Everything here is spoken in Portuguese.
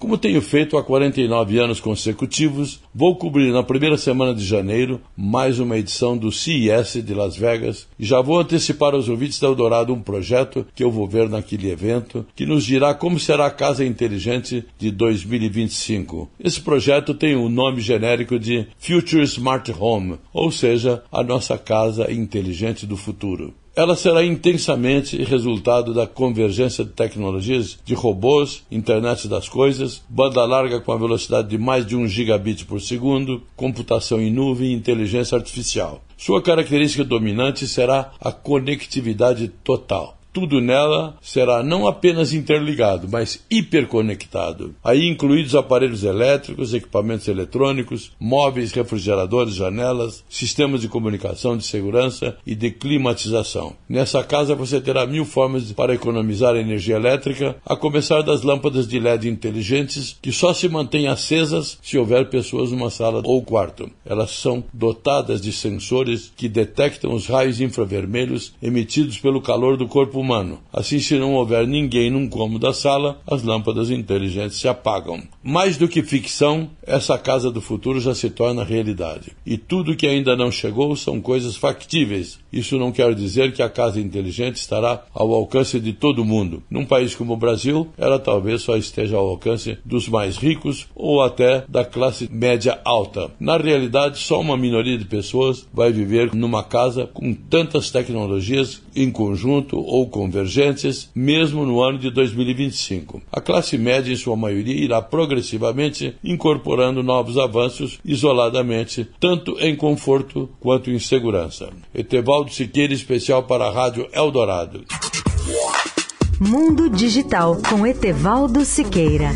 Como tenho feito há 49 anos consecutivos, vou cobrir na primeira semana de janeiro mais uma edição do CES de Las Vegas e já vou antecipar aos ouvintes da Eldorado um projeto que eu vou ver naquele evento que nos dirá como será a Casa Inteligente de 2025. Esse projeto tem o um nome genérico de Future Smart Home, ou seja, a nossa casa inteligente do futuro. Ela será intensamente resultado da convergência de tecnologias de robôs, internet das coisas, banda larga com a velocidade de mais de 1 gigabit por segundo, computação em nuvem e inteligência artificial. Sua característica dominante será a conectividade total tudo nela será não apenas interligado, mas hiperconectado. Aí incluídos aparelhos elétricos, equipamentos eletrônicos, móveis, refrigeradores, janelas, sistemas de comunicação, de segurança e de climatização. Nessa casa você terá mil formas para economizar energia elétrica, a começar das lâmpadas de LED inteligentes que só se mantêm acesas se houver pessoas numa sala ou quarto. Elas são dotadas de sensores que detectam os raios infravermelhos emitidos pelo calor do corpo humano. Assim, se não houver ninguém num cômodo da sala, as lâmpadas inteligentes se apagam. Mais do que ficção, essa casa do futuro já se torna realidade. E tudo que ainda não chegou são coisas factíveis. Isso não quer dizer que a casa inteligente estará ao alcance de todo mundo. Num país como o Brasil, ela talvez só esteja ao alcance dos mais ricos ou até da classe média alta. Na realidade, só uma minoria de pessoas vai viver numa casa com tantas tecnologias em conjunto ou convergentes, mesmo no ano de 2025. A classe média, em sua maioria, irá progressivamente incorporando novos avanços isoladamente, tanto em conforto quanto em segurança. Etevaldo Siqueira, especial para a Rádio Eldorado. Mundo Digital com Etevaldo Siqueira.